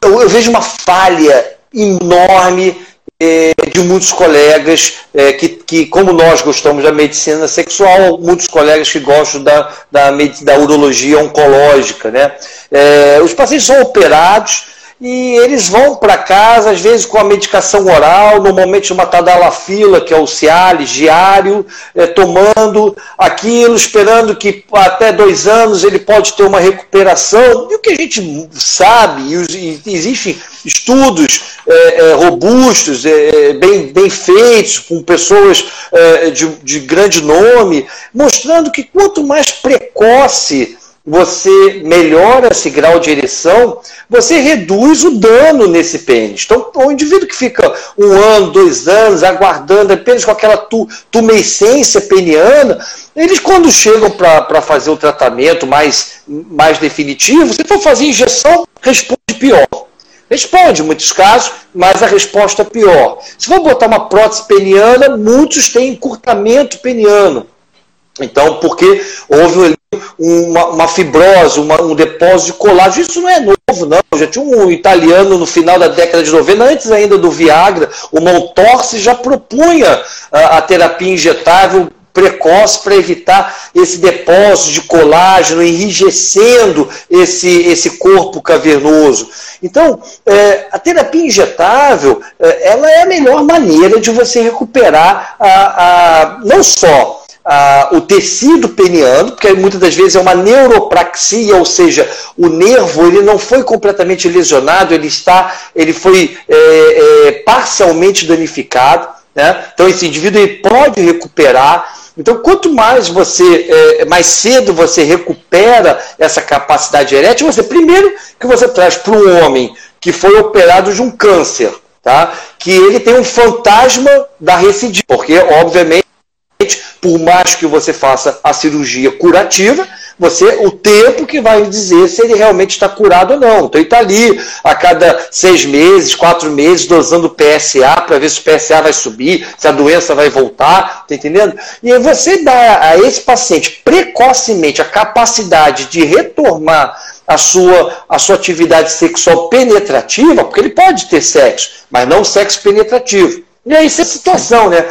Eu, eu vejo uma falha enorme eh, de muitos colegas eh, que, que, como nós gostamos da medicina sexual, muitos colegas que gostam da, da, da urologia oncológica. Né? Eh, os pacientes são operados e eles vão para casa, às vezes com a medicação oral, normalmente uma tadalafila, que é o Cialis, diário, é, tomando aquilo, esperando que até dois anos ele pode ter uma recuperação. E o que a gente sabe, e, e existem estudos é, é, robustos, é, bem, bem feitos, com pessoas de, de grande nome, mostrando que quanto mais precoce você melhora esse grau de ereção, você reduz o dano nesse pênis. Então, o indivíduo que fica um ano, dois anos aguardando apenas com aquela tu, tumescência peniana, eles quando chegam para fazer o tratamento mais, mais definitivo, se for fazer injeção, responde pior. Responde em muitos casos, mas a resposta é pior. Se for botar uma prótese peniana, muitos têm encurtamento peniano. Então, porque houve uma, uma fibrose, uma, um depósito de colágeno. Isso não é novo, não. Já tinha um italiano no final da década de 90, antes ainda do Viagra, o Montorsi já propunha a, a terapia injetável precoce para evitar esse depósito de colágeno enrijecendo esse, esse corpo cavernoso. Então, é, a terapia injetável é, ela é a melhor maneira de você recuperar a, a não só o tecido peniano, porque muitas das vezes é uma neuropraxia, ou seja, o nervo ele não foi completamente lesionado, ele está, ele foi é, é, parcialmente danificado. Né? Então esse indivíduo ele pode recuperar. Então quanto mais você, é, mais cedo você recupera essa capacidade erétil, você primeiro que você traz para um homem que foi operado de um câncer, tá? Que ele tem um fantasma da recidiva, porque obviamente por mais que você faça a cirurgia curativa, você o tempo que vai dizer se ele realmente está curado ou não. Então ele está ali a cada seis meses, quatro meses, dosando PSA para ver se o PSA vai subir, se a doença vai voltar, tá entendendo? E aí você dá a esse paciente precocemente a capacidade de retomar a sua, a sua atividade sexual penetrativa, porque ele pode ter sexo, mas não sexo penetrativo. E aí, essa situação, né?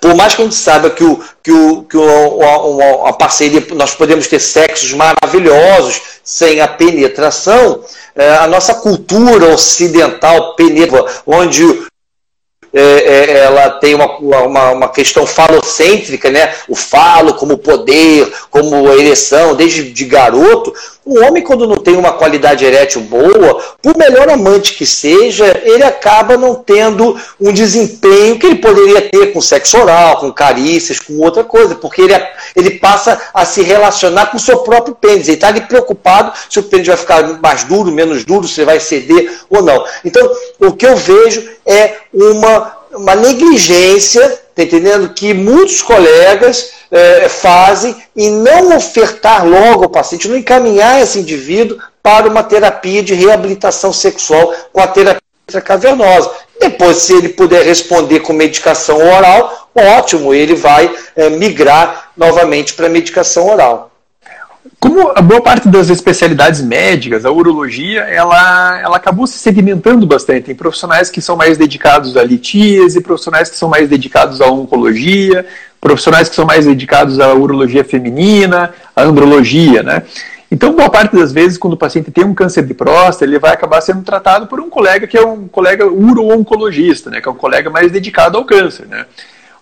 Por mais que a gente saiba que, o, que, o, que o, a, parceria, nós podemos ter sexos maravilhosos sem a penetração, é, a nossa cultura ocidental penetra, onde é, é, ela tem uma, uma, uma, questão falocêntrica, né? o falo como poder, como ereção, desde de garoto. O homem, quando não tem uma qualidade erétil boa, por melhor amante que seja, ele acaba não tendo um desempenho que ele poderia ter com sexo oral, com carícias, com outra coisa, porque ele, ele passa a se relacionar com o seu próprio pênis. Ele está ali preocupado se o pênis vai ficar mais duro, menos duro, se vai ceder ou não. Então, o que eu vejo é uma, uma negligência, tá entendendo? Que muitos colegas é, fazem em não ofertar logo ao paciente, não encaminhar esse indivíduo para uma terapia de reabilitação sexual com a terapia cavernosa. Depois, se ele puder responder com medicação oral, ótimo, ele vai é, migrar novamente para a medicação oral. Como a boa parte das especialidades médicas, a urologia, ela, ela acabou se segmentando bastante. Tem profissionais que são mais dedicados à litíase, profissionais que são mais dedicados à oncologia, profissionais que são mais dedicados à urologia feminina, à andrologia, né? Então, boa parte das vezes, quando o paciente tem um câncer de próstata, ele vai acabar sendo tratado por um colega que é um colega uro-oncologista, né? Que é um colega mais dedicado ao câncer, né?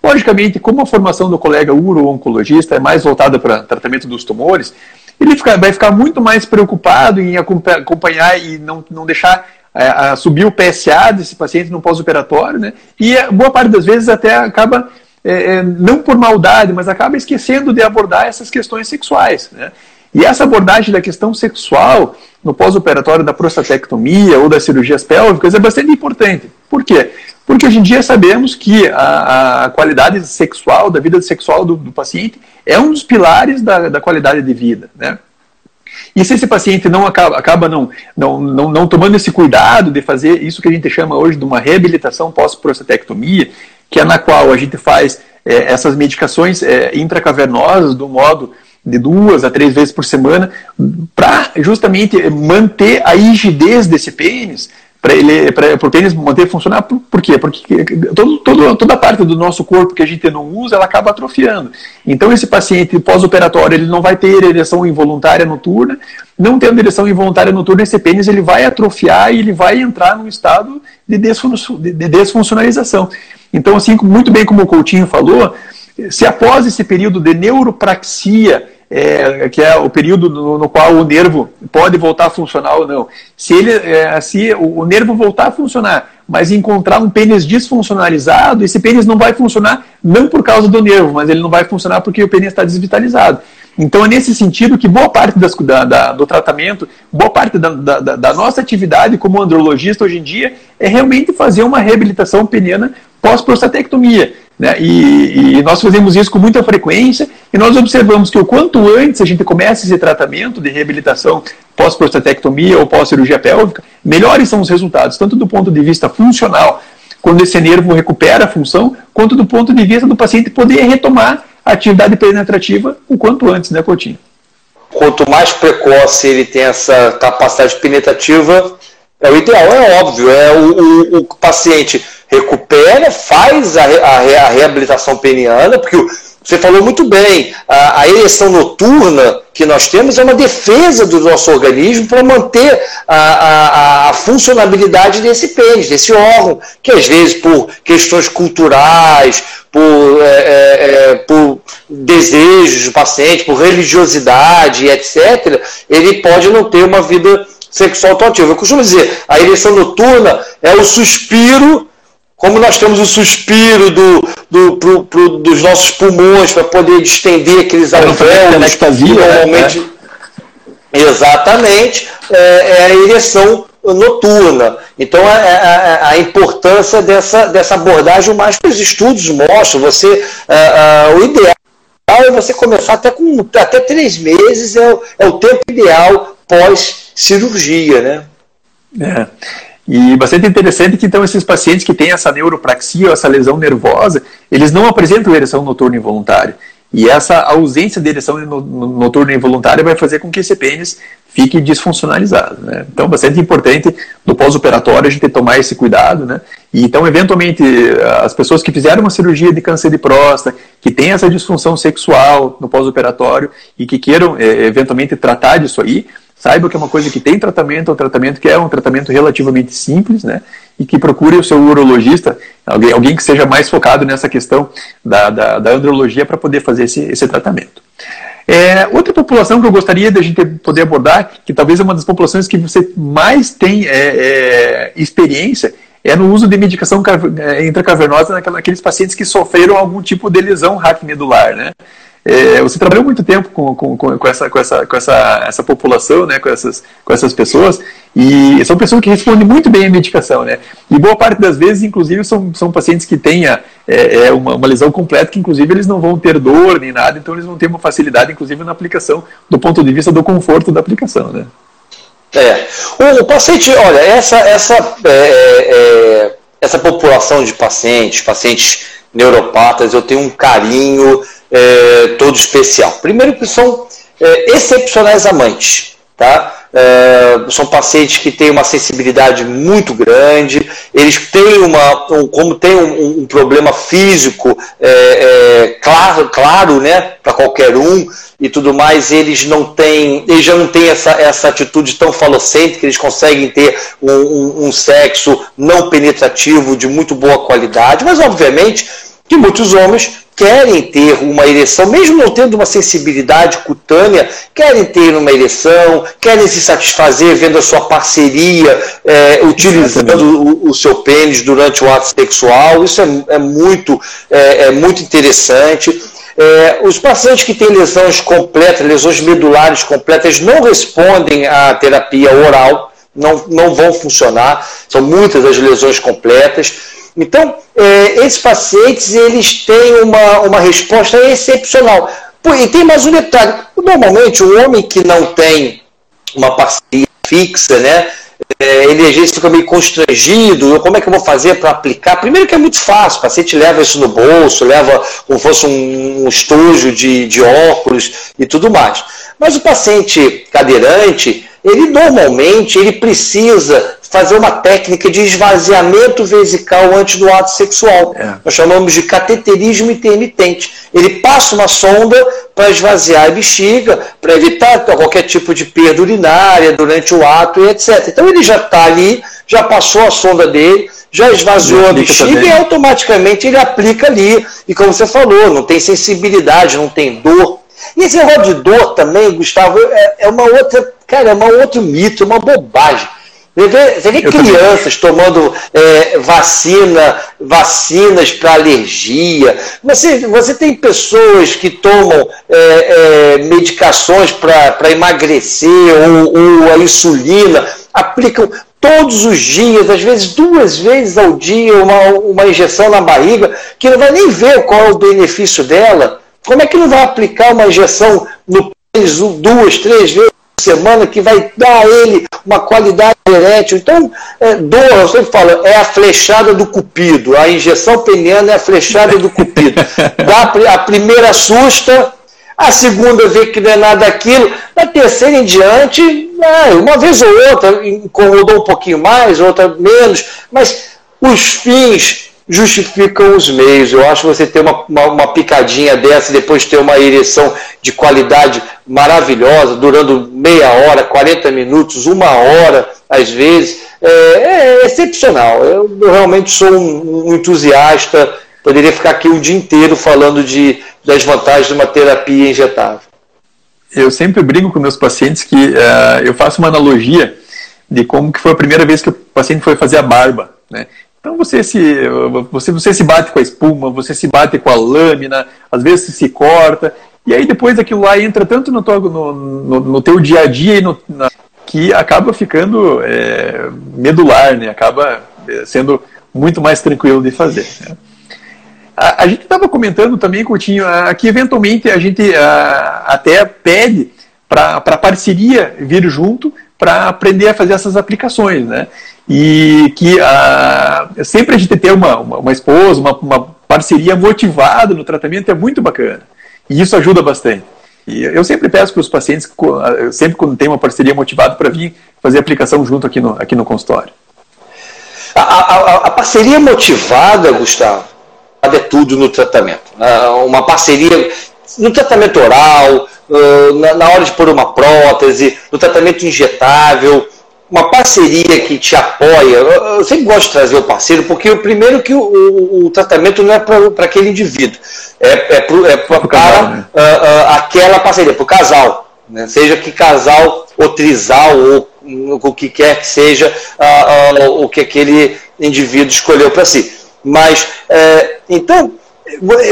Logicamente, como a formação do colega uro-oncologista é mais voltada para tratamento dos tumores, ele fica, vai ficar muito mais preocupado em acompanhar e não, não deixar é, subir o PSA desse paciente no pós-operatório, né? E boa parte das vezes até acaba, é, é, não por maldade, mas acaba esquecendo de abordar essas questões sexuais, né? E essa abordagem da questão sexual no pós-operatório da prostatectomia ou das cirurgias pélvicas é bastante importante. Por quê? Porque hoje em dia sabemos que a, a qualidade sexual, da vida sexual do, do, paciente, é um dos pilares da, da qualidade de vida. Né? E se esse paciente não acaba, acaba não, não, não, não, tomando esse cuidado de fazer isso que a gente chama hoje de uma reabilitação pós-prostatectomia, que é na qual a gente faz é, essas medicações é, intracavernosas do modo de duas a três vezes por semana, para justamente manter a rigidez desse pênis, para ele para o pênis manter funcionar. Por, por quê? Porque todo, todo, toda parte do nosso corpo que a gente não usa ela acaba atrofiando. Então esse paciente pós-operatório ele não vai ter ereção involuntária noturna. Não tendo ereção involuntária noturna esse pênis ele vai atrofiar e ele vai entrar num estado de, de desfuncionalização. Então assim muito bem como o Coutinho falou se após esse período de neuropraxia é, que é o período no, no, qual o nervo pode voltar a funcionar ou não. Se ele, é, se o, o, nervo voltar a funcionar, mas encontrar um pênis desfuncionalizado, esse pênis não vai funcionar não por causa do nervo, mas ele não vai funcionar porque o pênis está desvitalizado. Então é nesse sentido que boa parte das, da, da, do tratamento, boa parte da, da, nossa atividade como andrologista hoje em dia é realmente fazer uma reabilitação peniana pós-prostatectomia. Né? E, e, nós fazemos isso com muita frequência e nós observamos que o quanto antes a gente começa esse tratamento de reabilitação pós-prostatectomia ou pós-cirurgia pélvica, melhores são os resultados, tanto do ponto de vista funcional, quando esse nervo recupera a função, quanto do ponto de vista do paciente poder retomar a atividade penetrativa o quanto antes, né, Coutinho? Quanto mais precoce ele tem essa capacidade penetrativa, é o ideal, é óbvio, é o, o, o paciente recupera, faz a, a, a reabilitação peniana, porque você falou muito bem, a, a, ereção noturna que nós temos é uma defesa do nosso organismo para manter a, a, a, funcionabilidade desse pênis, desse órgão, que às vezes por questões culturais, por, é, é, é por desejos do paciente, por religiosidade, etc., ele pode não ter uma vida sexual tão ativa. Eu costumo dizer, a ereção noturna é o suspiro como nós temos o suspiro do, do, pro, pro, dos nossos pulmões para poder distender aqueles alvéolos que normalmente. Né? Exatamente, é, é, a ereção noturna. Então, a, é, a, é, a, importância dessa, dessa abordagem, mais que os estudos mostram, você, a, o ideal é você começar até com até três meses, é, o, é o tempo ideal pós-cirurgia, né? É. E bastante interessante que então esses pacientes que têm essa neuropraxia ou essa lesão nervosa, eles não apresentam ereção noturna involuntária. E essa ausência de ereção noturna involuntária vai fazer com que esse pênis fique desfuncionalizado. Né? Então, bastante importante no pós-operatório a gente tomar esse cuidado. Né? E, então, eventualmente, as pessoas que fizeram uma cirurgia de câncer de próstata, que têm essa disfunção sexual no pós-operatório e que queiram, eh, eventualmente, tratar disso aí, saiba que é uma coisa que tem tratamento, é um tratamento que é um tratamento relativamente simples, né? E que procure o seu urologista, alguém, alguém que seja mais focado nessa questão da, da, da andrologia para poder fazer esse, esse tratamento. É, outra população que eu gostaria de a gente poder abordar, que talvez é uma das populações que você mais tem é, é, experiência, é no uso de medicação é, intracavernosa naqueles pacientes que sofreram algum tipo de lesão raquimedular, né? É, você trabalhou muito tempo com, com, com, essa, com, essa, com essa, essa população, né, com, essas, com essas pessoas, e são pessoas que respondem muito bem à medicação, né? E boa parte das vezes, inclusive, são, são pacientes que têm é, é uma, uma, lesão completa, que inclusive eles não vão ter dor nem nada, então eles vão ter uma facilidade, inclusive, na aplicação, do ponto de vista do conforto da aplicação, né? É. O, o paciente, olha, essa, essa, é, é, é essa população de pacientes, pacientes neuropatas, eu tenho um carinho é, todo especial. Primeiro que são é, excepcionais amantes, tá? É, são pacientes que têm uma sensibilidade muito grande, eles têm uma, um, como tem um, um problema físico é, é, claro, claro, né, para qualquer um e tudo mais, eles não têm, eles já não têm essa, essa atitude tão falocente que eles conseguem ter um, um, um sexo não penetrativo de muito boa qualidade, mas obviamente que muitos homens querem ter uma ereção, mesmo não tendo uma sensibilidade cutânea, querem ter uma ereção, querem se satisfazer vendo a sua parceria é, utilizando o, o, seu pênis durante o ato sexual. Isso é, é muito, é, é, muito interessante. É, os pacientes que têm lesões completas, lesões medulares completas, não respondem à terapia oral, não, não vão funcionar, são muitas as lesões completas. Então, é, esses pacientes eles têm uma, uma resposta excepcional. E tem mais um detalhe: normalmente, o homem que não tem uma parceria fixa, né? É, ele às vezes fica meio constrangido, como é que eu vou fazer para aplicar? Primeiro que é muito fácil, o paciente leva isso no bolso, leva como fosse um, um estojo de, de óculos e tudo mais. Mas o paciente cadeirante, ele normalmente ele precisa fazer uma técnica de esvaziamento vesical antes do ato sexual. É. Nós chamamos de cateterismo intermitente. Ele passa uma sonda para esvaziar a bexiga, para evitar qualquer tipo de perda urinária durante o ato e etc. Então ele já está ali, já passou a sonda dele, já esvaziou a bexiga também. e automaticamente ele aplica ali. E como você falou, não tem sensibilidade, não tem dor. E esse negócio de dor também, Gustavo, é, é uma outra, cara, é uma outro mito, é uma bobagem. Você vê, você vê crianças também. tomando é, vacina, vacinas para alergia. Você, você tem pessoas que tomam é, é, medicações para emagrecer ou, ou a insulina, aplicam todos os dias, às vezes duas vezes ao dia, uma, uma injeção na barriga, que não vai nem ver qual é o benefício dela. Como é que não vai aplicar uma injeção no pênis duas, três vezes semana que vai dar a ele uma qualidade erétil? Então, é, dor, eu sempre falo, é a flechada do cupido. A injeção peniana é a flechada do cupido. Dá a primeira assusta, a segunda vê que não é nada aquilo, na terceira em diante, é, uma vez ou outra incomodou um pouquinho mais, outra menos, mas os fins justificam os meios. Eu acho que você ter uma, uma, uma picadinha dessa e depois ter uma ereção de qualidade maravilhosa, durando meia hora, 40 minutos, uma hora, às vezes, é, é excepcional. Eu, eu, realmente sou um, um, entusiasta, poderia ficar aqui o dia inteiro falando de, das vantagens de uma terapia injetável. Eu sempre brigo com meus pacientes que uh, eu faço uma analogia de como que foi a primeira vez que o paciente foi fazer a barba. Né? Então você se, você, você se bate com a espuma, você se bate com a lâmina, às vezes se corta, e aí depois aquilo lá entra tanto no, teu, no, no, no teu dia a dia e no, na, que acaba ficando é, medular, né? acaba é, sendo muito mais tranquilo de fazer. Né? A, a, gente estava comentando também, Coutinho, que eventualmente a gente a, até pede para a parceria vir junto para aprender a fazer essas aplicações, né? E que a, sempre a gente ter uma, uma, uma esposa, uma, uma parceria motivada no tratamento é muito bacana. E isso ajuda bastante. E eu sempre peço para os pacientes, sempre quando tem uma parceria motivada, para vir fazer aplicação junto aqui no, aqui no consultório. A, a, a parceria motivada, Gustavo, é tudo no tratamento. Né? Uma parceria no tratamento oral, na hora de pôr uma prótese, no tratamento injetável, uma parceria que te apoia. Eu sempre gosto de trazer o parceiro, porque o primeiro que o, o, o tratamento não é para aquele indivíduo, é, é, pro, é pra, para né? uh, uh, aquela parceria, para o casal. Né? Seja que casal ou trisal, ou o que quer que seja uh, o que aquele indivíduo escolheu para si. Mas, eh, então,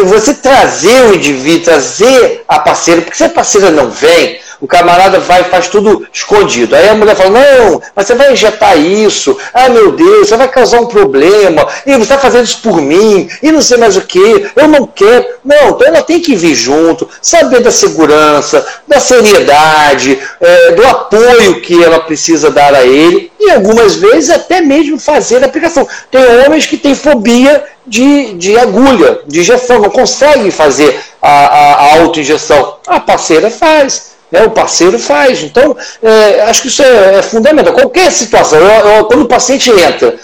você trazer o indivíduo, trazer a parceira, porque se a parceira não vem, o camarada vai faz tudo escondido. Aí a mulher fala: Não, mas você vai injetar isso. Ah, meu Deus, você vai causar um problema. E você está fazendo isso por mim. E não sei mais o que. Eu não quero. Não, então ela tem que vir junto, saber da segurança, da seriedade, é, do apoio que ela precisa dar a ele. E algumas vezes até mesmo fazer a aplicação. Tem homens que têm fobia de, de agulha, de injeção, não conseguem fazer a, a, a autoinjeção. A parceira faz. Né, o parceiro faz. Então, é, acho que isso é, é, fundamental. Qualquer situação, eu, eu, quando o paciente entra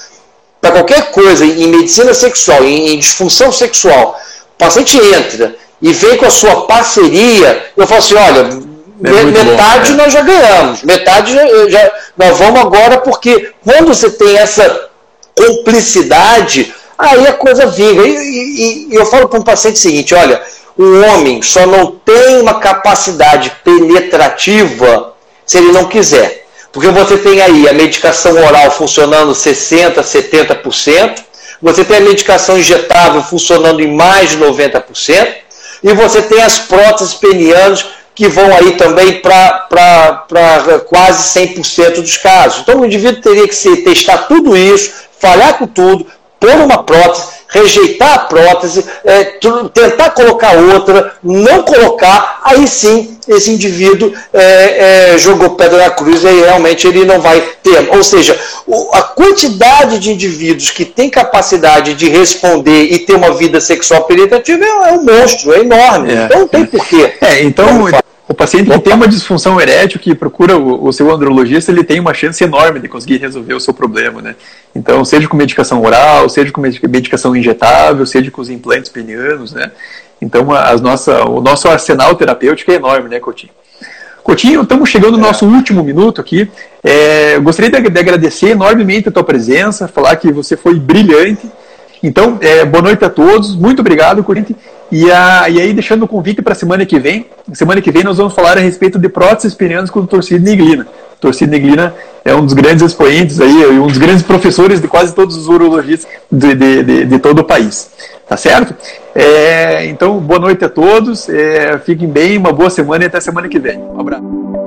para qualquer coisa em medicina sexual, em, em, disfunção sexual, o paciente entra e vem com a sua parceria, eu falo assim: olha, é metade bom, né? nós já ganhamos, metade já, já, nós vamos agora, porque quando você tem essa cumplicidade, aí a coisa vira. E, e, e eu falo para um paciente o seguinte: olha o homem só não tem uma capacidade penetrativa se ele não quiser. Porque você tem aí a medicação oral funcionando 60%, 70%, você tem a medicação injetável funcionando em mais de 90%, e você tem as próteses penianas que vão aí também para quase 100% dos casos. Então o indivíduo teria que testar tudo isso, falhar com tudo, pôr uma prótese, rejeitar a prótese, é, tentar colocar outra, não colocar, aí sim esse indivíduo é, é, jogou pedra na cruz e realmente ele não vai ter. Ou seja, o, a quantidade de indivíduos que tem capacidade de responder e ter uma vida sexual penetrativa é, um monstro, é enorme. É. Então não tem porquê. É, então. O paciente que tem uma disfunção erétil, que procura o, o, seu andrologista, ele tem uma chance enorme de conseguir resolver o seu problema, né? Então, seja com medicação oral, seja com medicação injetável, seja com os implantes penianos, né? Então, as nossa, o nosso arsenal terapêutico é enorme, né, Coutinho? Coutinho, estamos chegando no nosso último minuto aqui. É, gostaria de, de, agradecer enormemente a tua presença, falar que você foi brilhante. Então, é, boa noite a todos, muito obrigado, Coutinho. E, a, e aí, deixando o convite para a semana que vem, semana que vem nós vamos falar a respeito de próteses penianas com o torcido Neglina. O torcido Neglina é um dos grandes expoentes aí, um dos grandes professores de quase todos os urologistas de, de, de, de todo o país. Tá certo? É, então, boa noite a todos, é, fiquem bem, uma boa semana e até semana que vem. Um abraço.